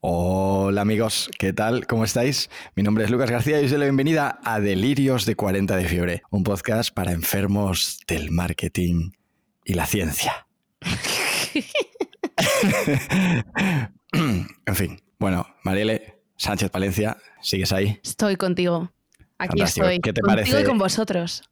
Hola amigos, ¿qué tal? ¿Cómo estáis? Mi nombre es Lucas García y os doy la bienvenida a Delirios de 40 de Fiebre, un podcast para enfermos del marketing y la ciencia. en fin, bueno, Marielle Sánchez Palencia, ¿sigues ahí? Estoy contigo. Aquí Fantástico. estoy. ¿Qué te contigo parece? y con vosotros.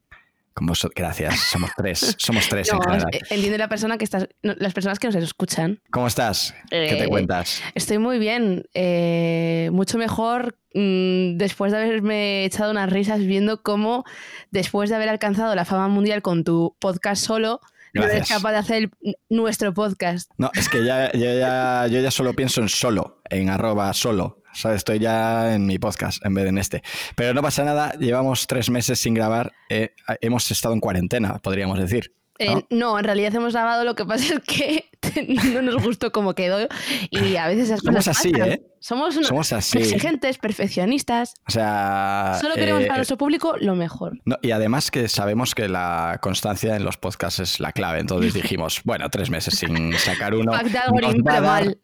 Gracias, somos tres, somos tres en No, general. eh, entiende la persona que estás, no, las personas que nos escuchan. ¿Cómo estás? ¿Qué te Eh, cuentas? Estoy muy bien. eh, mucho mejor mm, después de haberme echado unas risas viendo cómo, después de haber alcanzado la fama mundial con tu podcast solo, no eres capaz de hacer nuestro podcast. No, es que ya, ya- ya- yo ya solo pienso en solo, en arroba solo. Estoy ya en mi podcast en vez de en este. Pero no pasa nada, llevamos tres meses sin grabar. eh, hemos estado en cuarentena, podríamos decir. Eh, ¿no? no, en realidad hemos grabado, lo que pasa es que no nos gustó cómo quedó y a veces esas Somos cosas así, pasan. ¿eh? Somos, unos Somos así. exigentes, perfeccionistas. O sea. Solo queremos eh, para nuestro público lo mejor. no, y además que sabemos que la constancia en los podcasts es la clave. Entonces dijimos, bueno, tres meses sin sacar uno. Fuck the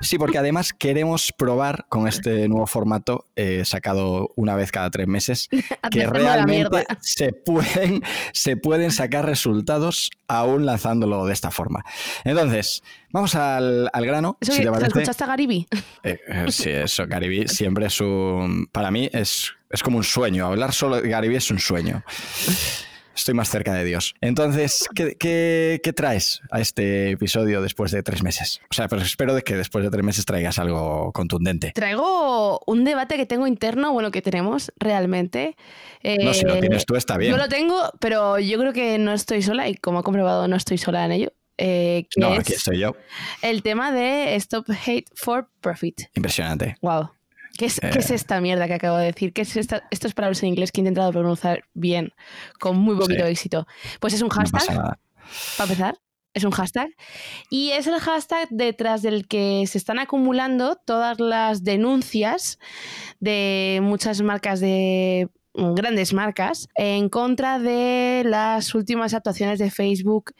Sí, porque además queremos probar con este nuevo formato eh, sacado una vez cada tres meses que realmente se pueden, se pueden sacar resultados aún lanzándolo de esta forma. Entonces, vamos al, al grano. ¿Eso si que- te ¿te parece. escuchaste a Gariby? Eh, eh, sí, eso, Gariby siempre es un. Para mí es, es como un sueño. Hablar solo de Gariby es un sueño. Estoy más cerca de Dios. Entonces, ¿qué, qué, qué traes a este episodio después de tres meses? O sea, pero espero de que después de tres meses traigas algo contundente. Traigo un debate que tengo interno, bueno, que tenemos realmente. No, si lo Eh, tienes tú está bien. Yo lo tengo, pero yo creo que no estoy sola y como he comprobado no estoy sola en ello. eh, que No, es aquí estoy yo. el tema de Stop Hate for Profit. Impresionante. Wow. ¿Qué es, Eh. qué es esta mierda que acabo de decir? ¿Qué es esta, estos palabras en inglés que he intentado pronunciar bien, con muy poquito Sí. éxito? Pues es un No hashtag, nada. para empezar. Es un hashtag. Y es el hashtag detrás del que se están acumulando todas las denuncias de muchas marcas de grandes marcas en contra de las últimas actuaciones de Facebook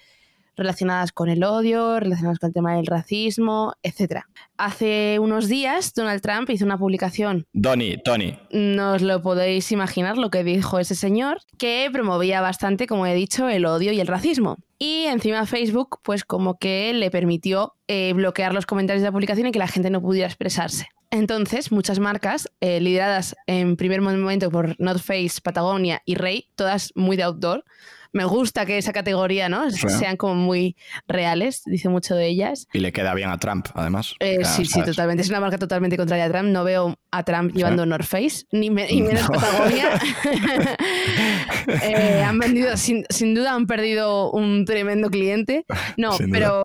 relacionadas con el odio, relacionadas con el tema del racismo, etc. Hace unos días Donald Trump hizo una publicación Donny, Tony. no os lo podéis imaginar lo que dijo ese señor, que promovía bastante, como he dicho, el odio y el racismo. Y encima Facebook, pues como que le permitió eh, bloquear los comentarios de la publicación y que la gente no pudiera expresarse. Entonces, muchas marcas, eh, lideradas en primer momento por North Face, Patagonia y Rey, todas muy de outdoor. Me gusta que esa categoría, ¿no? Sí. Sean como muy reales, dice mucho de ellas. Y le queda bien a Trump, además. Eh, sí, sí, totalmente. Es una marca totalmente contraria a Trump. No veo a Trump llevando North Face, ni, me- menos No. Patagonia. Eh, han vendido, sin, sin duda han perdido un tremendo cliente. No, Sin pero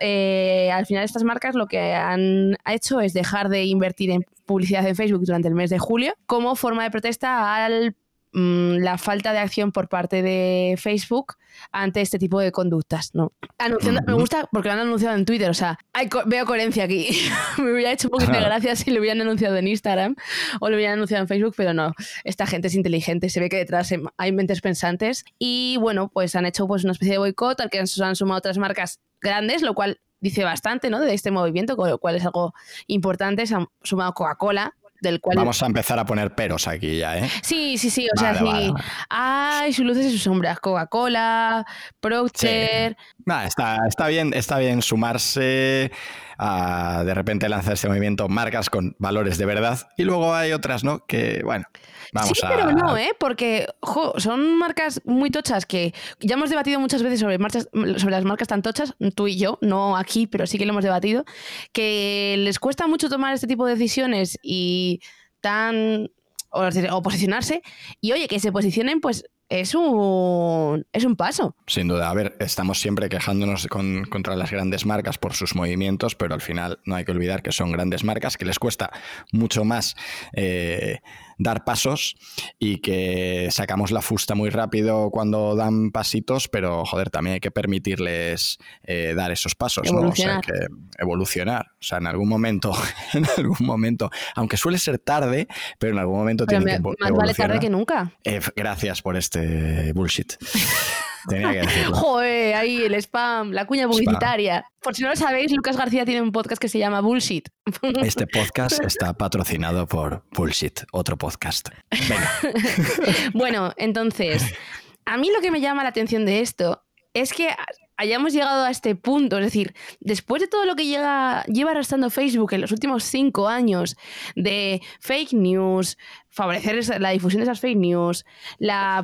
eh, al final estas marcas lo que han hecho es dejar de invertir en publicidad en Facebook durante el mes de julio como forma de protesta al mm, la falta de acción por parte de Facebook ante este tipo de conductas, ¿no? Anunciando- Me gusta porque lo han anunciado en Twitter, o sea, hay co- veo coherencia aquí. Me hubiera hecho un poquito de gracia si lo hubieran anunciado en Instagram o lo hubieran anunciado en Facebook, pero no. Esta gente es inteligente, se ve que detrás hay mentes pensantes y bueno, pues han hecho pues una especie de boicot al que han, se han sumado otras marcas grandes, lo cual dice bastante, ¿no? De este movimiento, con lo cual es algo importante. Se han sumado Coca-Cola, del cual Vamos a empezar a poner peros aquí ya, ¿eh? Sí, sí, sí. O sea, Vale, sí. vale. Hay sus luces y sus sombras. Coca-Cola, Procter. Nah, está, está bien, está bien sumarse a de repente lanzar este movimiento marcas con valores de verdad. Y luego hay otras, ¿no? Que, bueno, vamos sí, a. pero no, ¿eh? Porque jo, son marcas muy tochas que ya hemos debatido muchas veces sobre, marchas, sobre las marcas tan tochas, tú y yo, no aquí, pero sí que lo hemos debatido, que les cuesta mucho tomar este tipo de decisiones y tan. o, o posicionarse. Y oye, que se posicionen, pues es un, es un paso. Sin duda, a ver, estamos siempre quejándonos con- contra las grandes marcas por sus movimientos, pero al final no hay que olvidar que son grandes marcas que les cuesta mucho más eh, dar pasos y que sacamos la fusta muy rápido cuando dan pasitos, pero joder, también hay que permitirles eh, dar esos pasos, ¿no? O sea, que evolucionar. O sea, en algún momento, en algún momento, aunque suele ser tarde, pero en algún momento Pero me- que más vale tarde que nunca. Eh, gracias por este bullshit. Tenía que decirlo. Joder, ahí el spam, la cuña publicitaria. Por si no lo sabéis, Lucas García tiene un podcast que se llama Bullshit. Este podcast está patrocinado por Bullshit, otro podcast. Venga. bueno, entonces, a mí lo que me llama la atención de esto es que hayamos llegado a este punto. Es decir, después de todo lo que llega, lleva arrastrando Facebook en los últimos cinco años de fake news, favorecer la difusión de esas fake news, la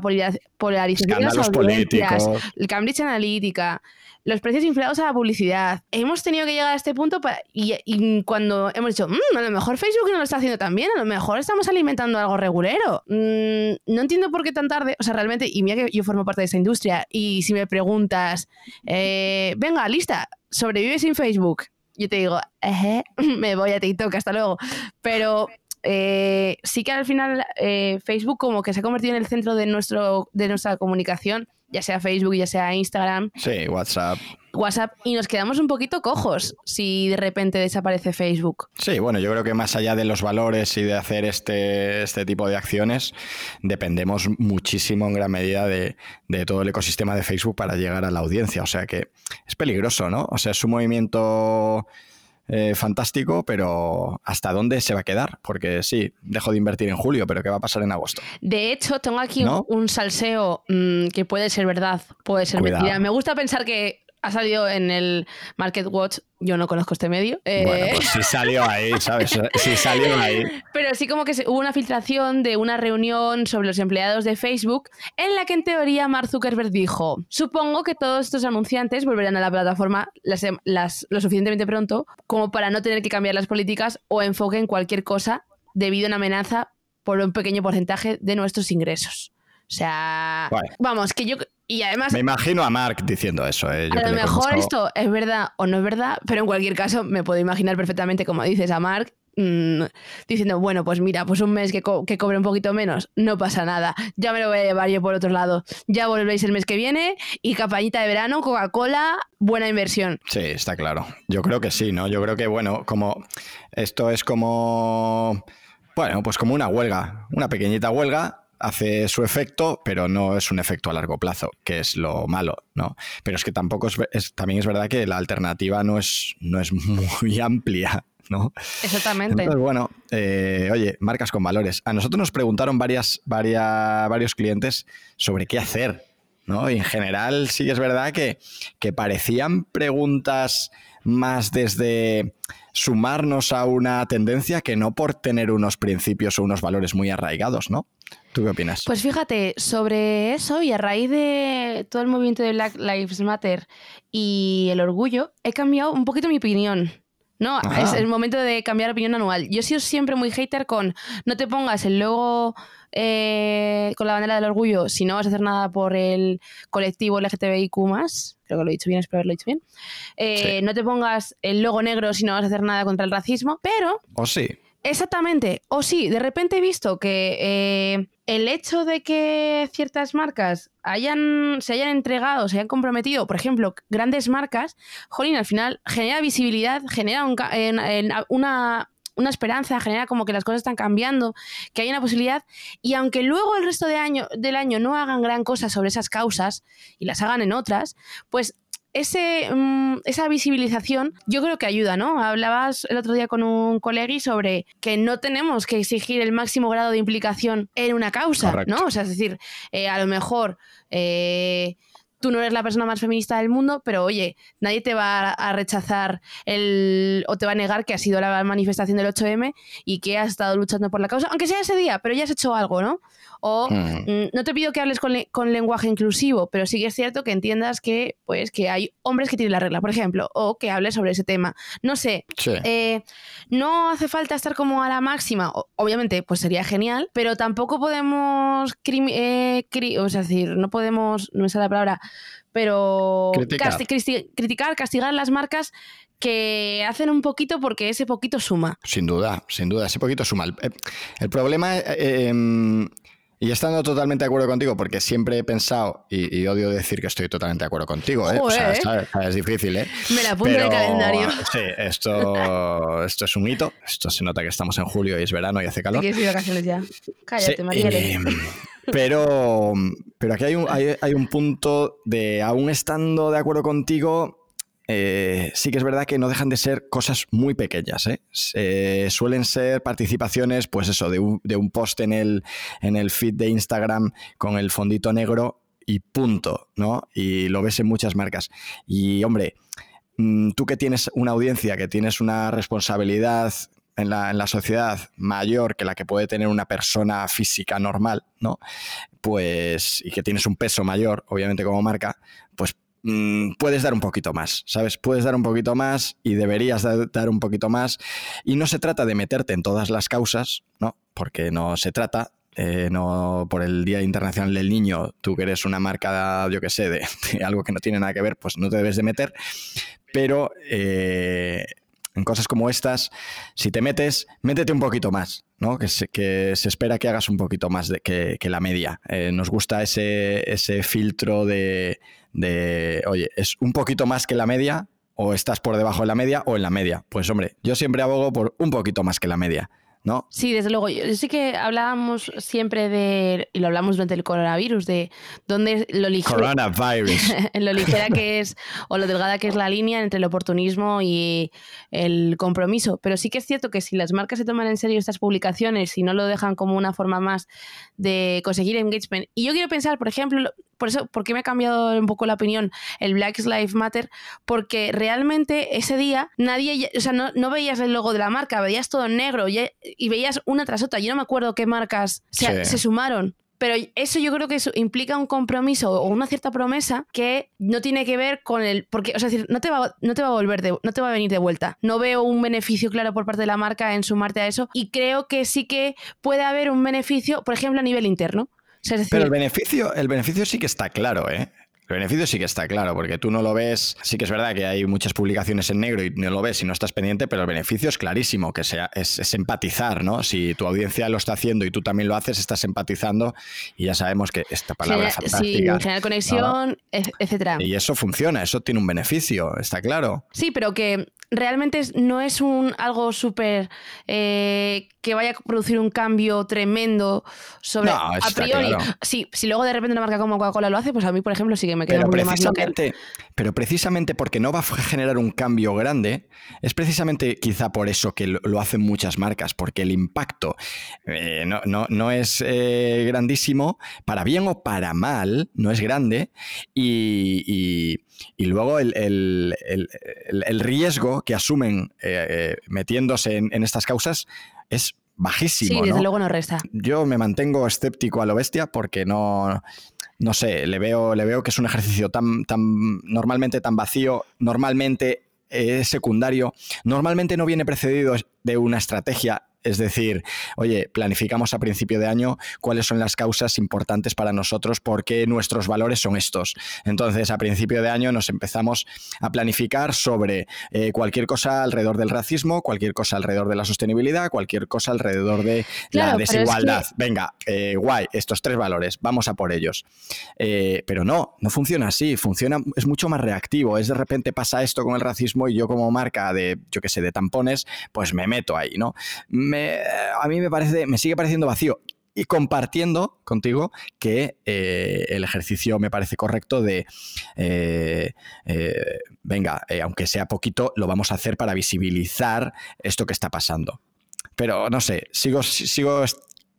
polarización de las audiencias, el Cambridge Analytica, los precios inflados a la publicidad. Hemos tenido que llegar a este punto y, cuando hemos dicho, mm, a lo mejor Facebook no lo está haciendo tan bien, a lo mejor estamos alimentando algo regulero. Mm, no entiendo por qué tan tarde, o sea, realmente, y mira que yo formo parte de esta industria, y si me preguntas, eh, venga, lista, sobrevives sin Facebook, yo te digo, me voy a TikTok, hasta luego. Pero eh, sí que al final eh, Facebook como que se ha convertido en el centro de, nuestro, de nuestra comunicación ya sea Facebook, ya sea Instagram. Sí, WhatsApp. WhatsApp y nos quedamos un poquito cojos si de repente desaparece Facebook. Sí, bueno, yo creo que más allá de los valores y de hacer este, este tipo de acciones, dependemos muchísimo en gran medida de, de, todo el ecosistema de Facebook para llegar a la audiencia. O sea que es peligroso, ¿no? O sea, es un movimiento eh, fantástico, pero ¿hasta dónde se va a quedar? Porque sí, dejo de invertir en julio, pero ¿qué va a pasar en agosto? De hecho, tengo aquí un, salseo mm, que puede ser verdad, puede ser mentira. Me gusta pensar que ha salido en el Market Watch. Yo no conozco este medio. Bueno, eh, pues sí salió ahí, ¿sabes? Sí salió ahí. Pero sí como que hubo una filtración de una reunión sobre los empleados de Facebook en la que en teoría Mark Zuckerberg dijo, supongo que todos estos anunciantes volverán a la plataforma las, lo suficientemente pronto como para no tener que cambiar las políticas o enfoque en cualquier cosa debido a una amenaza por un pequeño porcentaje de nuestros ingresos. O sea, vamos, que yo y además. Me imagino a Mark diciendo eso. Eh, a lo mejor esto es verdad o no es verdad, pero en cualquier caso me puedo imaginar perfectamente, como dices, a Mark mm, diciendo, bueno, pues mira, pues un mes que, que, cobre un poquito menos, no pasa nada. Ya me lo voy a llevar yo por otro lado. Ya volvéis el mes que viene y campañita de verano, Coca-Cola, buena inversión. Sí, está claro. Yo creo que sí, ¿no? Yo creo que, bueno, como esto es como. Bueno, pues como una huelga, una pequeñita huelga hace su efecto, pero no es un efecto a largo plazo, que es lo malo, ¿no? Pero es que tampoco es, también es verdad que la alternativa no es, no es muy amplia. ¿no? Exactamente. Entonces, bueno, eh, oye, marcas con valores. A nosotros nos preguntaron varias, varias, varios clientes sobre qué hacer, ¿no? Y en general sí es verdad que, que parecían preguntas más desde sumarnos a una tendencia que no por tener unos principios o unos valores muy arraigados, ¿no? ¿Tú qué opinas? Pues fíjate, sobre eso y a raíz de todo el movimiento de Black Lives Matter y el orgullo, he cambiado un poquito mi opinión. No, es el momento de cambiar opinión anual. Yo he sido siempre muy hater con no te pongas el logo eh, con la bandera del orgullo si no vas a hacer nada por el colectivo LGTBIQ creo que lo he dicho bien, espero haberlo dicho bien. Eh, no te pongas el logo negro si no vas a hacer nada contra el racismo, pero... O sí. Exactamente. O sí, de repente he visto que eh, el hecho de que ciertas marcas hayan, se hayan entregado, se hayan comprometido, por ejemplo, grandes marcas, jolín, al final genera visibilidad, genera una, una esperanza, genera como que las cosas están cambiando, que hay una posibilidad, y aunque luego el resto de año, del año no hagan gran cosa sobre esas causas y las hagan en otras, pues ese, mm, esa visibilización yo creo que ayuda, ¿no? Hablabas el otro día con un colega sobre que no tenemos que exigir el máximo grado de implicación en una causa, ¿no? O sea, es decir, eh, a lo mejor... Eh, tú no eres la persona más feminista del mundo, pero oye, nadie te va a rechazar el, o te va a negar que ha sido la manifestación del 8M y que has estado luchando por la causa, aunque sea ese día, pero ya has hecho algo, ¿no? O hmm. mm, no te pido que hables con, lenguaje inclusivo, pero sí que es cierto que entiendas que, pues, que hay hombres que tienen la regla, por ejemplo, o que hables sobre ese tema. No sé, eh, no hace falta estar como a la máxima, obviamente, pues sería genial, pero tampoco podemos, eh, o sea, decir, no podemos, no me sale la palabra, pero criticar. castigar las marcas que hacen un poquito porque ese poquito suma. Sin duda, sin duda, ese poquito suma. El, problema eh, em, Y estando totalmente de acuerdo contigo, porque siempre he pensado, y, odio decir que estoy totalmente de acuerdo contigo, ¿eh? o sea, es difícil, ¿eh? Me la apunto en el calendario. Sí, esto, esto es un hito. Esto se nota que estamos en julio y es verano y hace calor. Ir vacaciones ya. Cállate, María. Eh, pero, pero aquí hay un, hay, hay un punto de, aún estando de acuerdo contigo, eh, sí que es verdad que no dejan de ser cosas muy pequeñas. ¿eh? suelen ser participaciones, pues eso, de un, post en el, en el feed de Instagram con el fondito negro y punto, ¿no? Y lo ves en muchas marcas. Y hombre, mm, tú que tienes una audiencia, que tienes una responsabilidad en la, en la, sociedad mayor que la que puede tener una persona física normal, ¿no? Pues, y que tienes un peso mayor, obviamente, como marca, Mm, puedes dar un poquito más, ¿sabes? Puedes dar un poquito más y deberías dar un poquito más. Y no se trata de meterte en todas las causas, ¿no? Porque no se trata. Eh, no por el Día Internacional del Niño, tú que eres una marca, yo que sé, de, algo que no tiene nada que ver, pues no te debes de meter. Pero eh, en cosas como estas, si te metes, métete un poquito más, ¿no? Que se, que se espera que hagas un poquito más de, que, la media. Eh, nos gusta ese, ese filtro de, de, oye, es un poquito más que la media, o estás por debajo de la media o en la media. Pues hombre, yo siempre abogo por un poquito más que la media. ¿No? Sí, desde luego. Yo sí que hablábamos siempre de, y lo hablamos durante el coronavirus, de dónde lo ligera, lo ligera que es o lo delgada que es la línea entre el oportunismo y el compromiso. Pero sí que es cierto que si las marcas se toman en serio estas publicaciones y no lo dejan como una forma más de conseguir engagement, y yo quiero pensar, por ejemplo, por eso, ¿por qué me ha cambiado un poco la opinión el Black Lives Matter? Porque realmente ese día nadie, o sea, no, veías el logo de la marca, veías todo en negro y, veías una tras otra. Yo no me acuerdo qué marcas se, sumaron. Pero eso yo creo que eso implica un compromiso o una cierta promesa que no tiene que ver con el. Porque, o sea, decir, no te va, no te va a volver de, no te va a venir de vuelta. No veo un beneficio claro por parte de la marca en sumarte a eso. Y creo que sí que puede haber un beneficio, por ejemplo, a nivel interno. Pero el beneficio, el beneficio sí que está claro, ¿eh? El beneficio sí que está claro, porque tú no lo ves. Sí que es verdad que hay muchas publicaciones en negro y no lo ves y no estás pendiente, pero el beneficio es clarísimo, que sea, es, empatizar, ¿no? Si tu audiencia lo está haciendo y tú también lo haces, estás empatizando y ya sabemos que esta palabra es fantástica. Sí, generar conexión, etcétera. Y eso funciona, eso tiene un beneficio, está claro. Sí, pero que realmente no es un algo súper eh, que vaya a producir un cambio tremendo sobre a priori. si luego de repente una marca como Coca-Cola lo hace, pues a mí, por ejemplo, sí que me queda pero más Pero precisamente porque no va a generar un cambio grande, es precisamente quizá por eso que lo, hacen muchas marcas, porque el impacto eh, no, es eh, grandísimo, para bien o para mal, no es grande, y y luego el, riesgo que asumen eh, eh, metiéndose en, estas causas es bajísimo. Sí, desde luego no resta. Yo me mantengo escéptico a lo bestia porque no, no sé, le veo, le veo que es un ejercicio tan, tan normalmente tan vacío, normalmente es secundario, normalmente no viene precedido de una estrategia es decir, oye, planificamos a principio de año cuáles son las causas importantes para nosotros, porque nuestros valores son estos. Entonces, a principio de año nos empezamos a planificar sobre eh, cualquier cosa alrededor del racismo, cualquier cosa alrededor de la sostenibilidad, cualquier cosa alrededor de la desigualdad. Venga, eh, guay, estos tres valores, vamos a por ellos. Eh, pero no, no funciona así, funciona, es mucho más reactivo. Es de repente pasa esto con el racismo y yo como marca de, yo qué sé, de tampones, pues me meto ahí, ¿no? A mí me parece, me sigue pareciendo vacío. Y compartiendo contigo que eh, el ejercicio me parece correcto de, eh, eh, venga, aunque sea poquito, lo vamos a hacer para visibilizar esto que está pasando. Pero no sé, sigo, sigo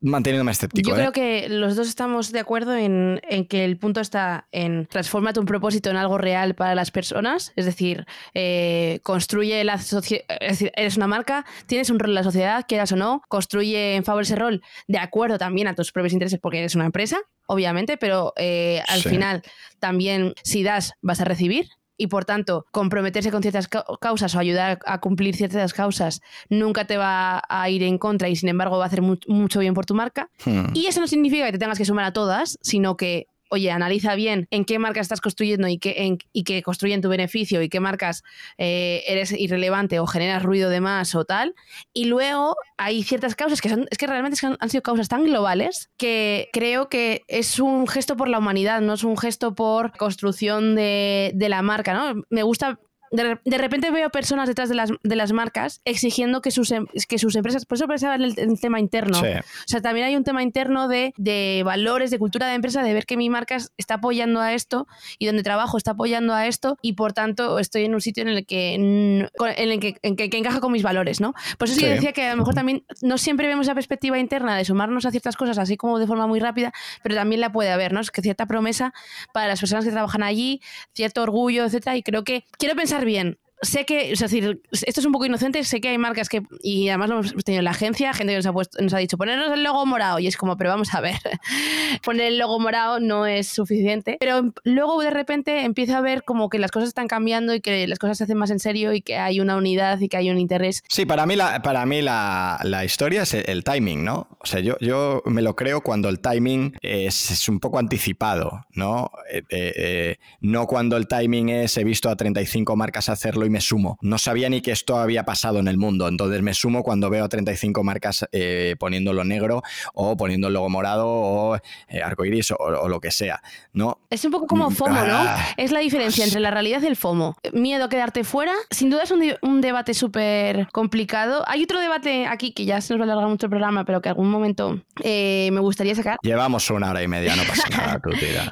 manteniéndome escéptico. Yo creo ¿eh? que los dos estamos de acuerdo en, que el punto está en transformar un propósito en algo real para las personas, es decir, eh, construye la sociedad, es decir, eres una marca, tienes un rol en la sociedad, quieras o no, construye en favor ese rol de acuerdo también a tus propios intereses porque eres una empresa, obviamente, pero eh, al final también si das vas a recibir y por tanto comprometerse con ciertas causas o ayudar a cumplir ciertas causas nunca te va a ir en contra y sin embargo va a hacer mucho bien por tu marca. Hmm. Y eso no significa que te tengas que sumar a todas, sino que oye, analiza bien en qué marcas estás construyendo y qué, y que construyen tu beneficio y qué marcas eh, eres irrelevante o generas ruido de más o tal. Y luego hay ciertas causas que son, es que realmente han sido causas tan globales que creo que es un gesto por la humanidad, no es un gesto por construcción de, de la marca, ¿no? Me gusta de, repente veo personas detrás de las, de las marcas exigiendo que sus, em, que sus empresas, por eso pensaba en el, tema interno. O sea, también hay un tema interno de, de, valores, de cultura de empresa, de ver que mi marca está apoyando a esto y donde trabajo está apoyando a esto y por tanto estoy en un sitio en el que, en el que, en que, encaja con mis valores, ¿no? Por eso sí. decía que a lo mejor también no siempre vemos la perspectiva interna de sumarnos a ciertas cosas así como de forma muy rápida, pero también la puede haber, ¿no? Es que cierta promesa para las personas que trabajan allí, cierto orgullo, etcétera, y creo que quiero pensar bien. Sé que, es decir, esto es un poco inocente, sé que hay marcas que, y además lo hemos tenido en la agencia, gente que nos ha, puesto, nos ha dicho, ponernos el logo morado, y es como, pero vamos a ver, poner el logo morado no es suficiente, pero luego de repente empieza a ver como que las cosas están cambiando y que las cosas se hacen más en serio y que hay una unidad y que hay un interés. Sí, para mí la, para mí la, la historia es el, timing, ¿no? O sea, yo, yo me lo creo cuando el timing es, es un poco anticipado, ¿no? Eh, eh, eh, no cuando el timing es he visto a 35 marcas hacerlo y me sumo. No sabía ni que esto había pasado en el mundo, entonces me sumo cuando veo a 35 marcas eh, poniéndolo negro o poniendo el logo morado o eh, arcoiris o, lo que sea, ¿no? Es un poco como mm, FOMO, ¿no? Ah. Es la diferencia entre la realidad y el FOMO. Miedo a quedarte fuera, sin duda es un, debate súper complicado. Hay otro debate aquí que ya se nos va a alargar mucho el programa, pero que algún momento eh, me gustaría sacar. Llevamos una hora y media, no pasa nada, tú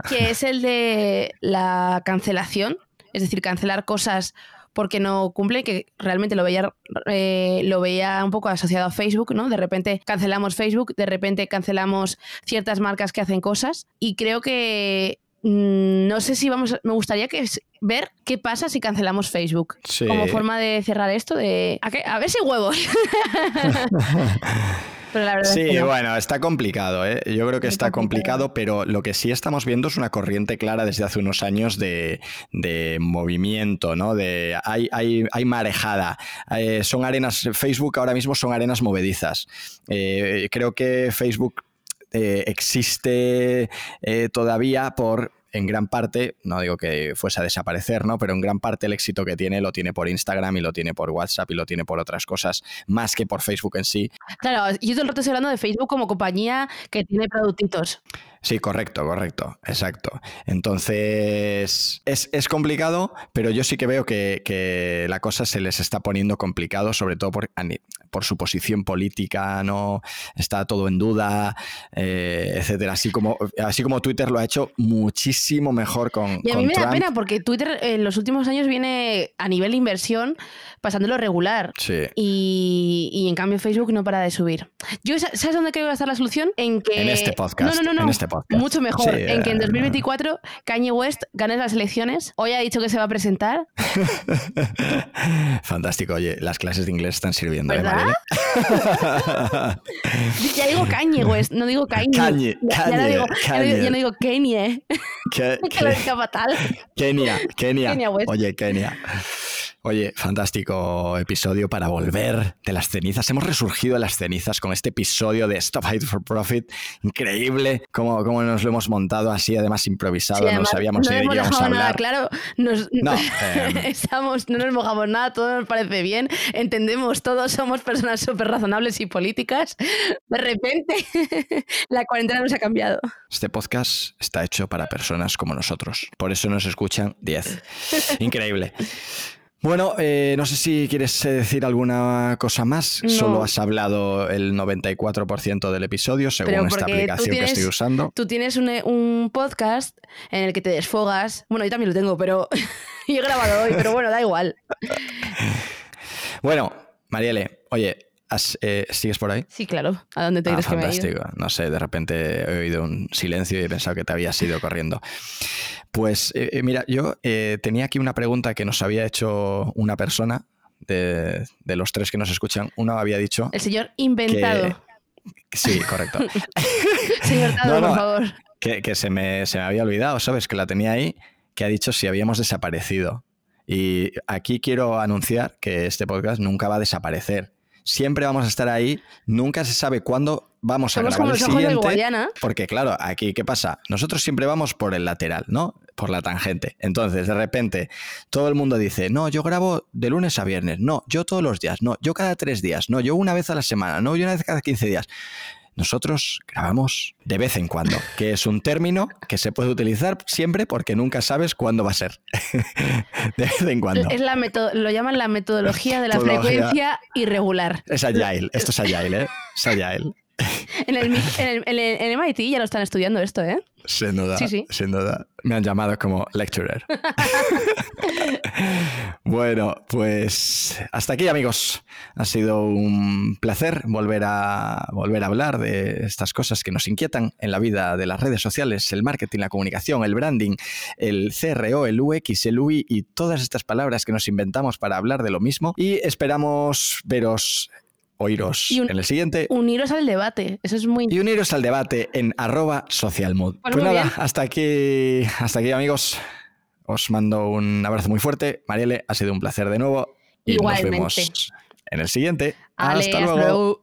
Que es el de la cancelación, es decir, cancelar cosas porque no cumple, que realmente lo veía, eh, lo veía un poco asociado a Facebook, ¿no? De repente cancelamos Facebook, de repente cancelamos ciertas marcas que hacen cosas y creo que mm, no sé si vamos, me gustaría que ver qué pasa si cancelamos Facebook. Como forma de cerrar esto, de a, a ver si huevos. sí, bueno, está complicado, ¿eh? Yo creo que está, complicado, pero lo que sí estamos viendo es una corriente clara desde hace unos años de, movimiento, ¿no? De hay, hay, hay marejada. Eh, son arenas, Facebook ahora mismo son arenas movedizas. Eh, creo que Facebook existe todavía por en gran parte, no digo que fuese a desaparecer, ¿no? Pero en gran parte el éxito que tiene lo tiene por Instagram y lo tiene por WhatsApp y lo tiene por otras cosas, más que por Facebook en sí. Claro, yo todo el rato estoy hablando de Facebook como compañía que tiene productitos. Sí, correcto, correcto, exacto. Entonces, es, complicado, pero yo sí que veo que, la cosa se les está poniendo complicado, sobre todo por, por su posición política, ¿no? Está todo en duda, eh, etcétera. Así como, así como Twitter lo ha hecho muchísimo mejor con. Y a mí me da pena porque Twitter en los últimos años viene a nivel de inversión pasándolo regular. Sí. Y, en cambio Facebook no para de subir. Yo, ¿Sabes dónde creo que va a estar la solución? En que. En este podcast. No, no, no. En este mucho mejor. en que en 2024 Kanye West gane las elecciones. Hoy ha dicho que se va a presentar. Fantástico. Oye, las clases de inglés están sirviendo, ¿eh, ¿verdad? ya digo Kanye West, no digo Kanye. Kanye, ya, no digo, Ya, no digo Kanye. que lo diga fatal. Kenia, Kenia. Kenia West. Oye, Kenia. Oye, fantástico episodio para volver de las cenizas. Hemos resurgido de las cenizas con este episodio de Stop Hate for Profit. Increíble cómo, cómo nos lo hemos montado así, además improvisado. no sabíamos ni de qué íbamos a hablar. Nada, claro, no, em. estamos, no nos mojamos nada, todo nos parece bien, entendemos todos, somos personas súper razonables y políticas. De repente, la cuarentena nos ha cambiado. Este podcast está hecho para personas como nosotros. Por eso nos escuchan 10. Increíble. Bueno, eh, no sé si quieres eh, decir alguna cosa más. Solo has hablado el 94% del episodio según esta aplicación que estoy usando. Tú tienes un, podcast en el que te desfogas. Bueno, yo también lo tengo, pero yo he grabado hoy, pero bueno, da igual. bueno, Marielle, oye, eh, ¿Sigues por ahí? Sí, claro. ¿A dónde te ah, que fantástico. No sé, de repente he oído un silencio y he pensado que te habías ido corriendo. Pues eh, eh, mira, yo tenía aquí una pregunta que nos había hecho una persona de, los tres que nos escuchan. Uno había dicho... El señor inventado. sí, correcto. señor Tado, por favor. Que, se, me, se me había olvidado, ¿sabes? Que la tenía ahí, que ha dicho si habíamos desaparecido. Y aquí quiero anunciar que este podcast nunca va a desaparecer siempre vamos a estar ahí, nunca se sabe cuándo vamos a grabar como el los siguiente. Porque claro, aquí ¿qué pasa? Nosotros siempre vamos por el lateral, ¿no? Por la tangente. Entonces, de repente, todo el mundo dice, no, yo grabo de lunes a viernes, no, yo todos los días, no, yo cada tres días, no, yo una vez a la semana, no, yo una vez cada 15 días. Nosotros grabamos de vez en cuando, que es un término que se puede utilizar siempre porque nunca sabes cuándo va a ser. de vez en cuando. Es la lo llaman la metodología de la frecuencia irregular. Es agile, esto es agile, ¿eh? Es agile. En el, mi- en, el, en el- en MIT ya lo están estudiando esto, ¿eh? Sin duda, Sí, sí. sin duda. Me han llamado como lecturer. bueno, pues hasta aquí, amigos. Ha sido un placer volver a, volver a hablar de estas cosas que nos inquietan en la vida de las redes sociales, el marketing, la comunicación, el branding, el CRO, el UX, el UI y todas estas palabras que nos inventamos para hablar de lo mismo. Y esperamos veros, oíros Y un- en el siguiente. Uniros al debate. Eso es muy Y uniros al debate en arroba socialmood. Pues Pues nada, bien. hasta aquí, hasta aquí amigos. Os mando un abrazo muy fuerte. Marielle, ha sido un placer de nuevo. Y Igualmente. nos vemos en el siguiente. Ale, hasta luego.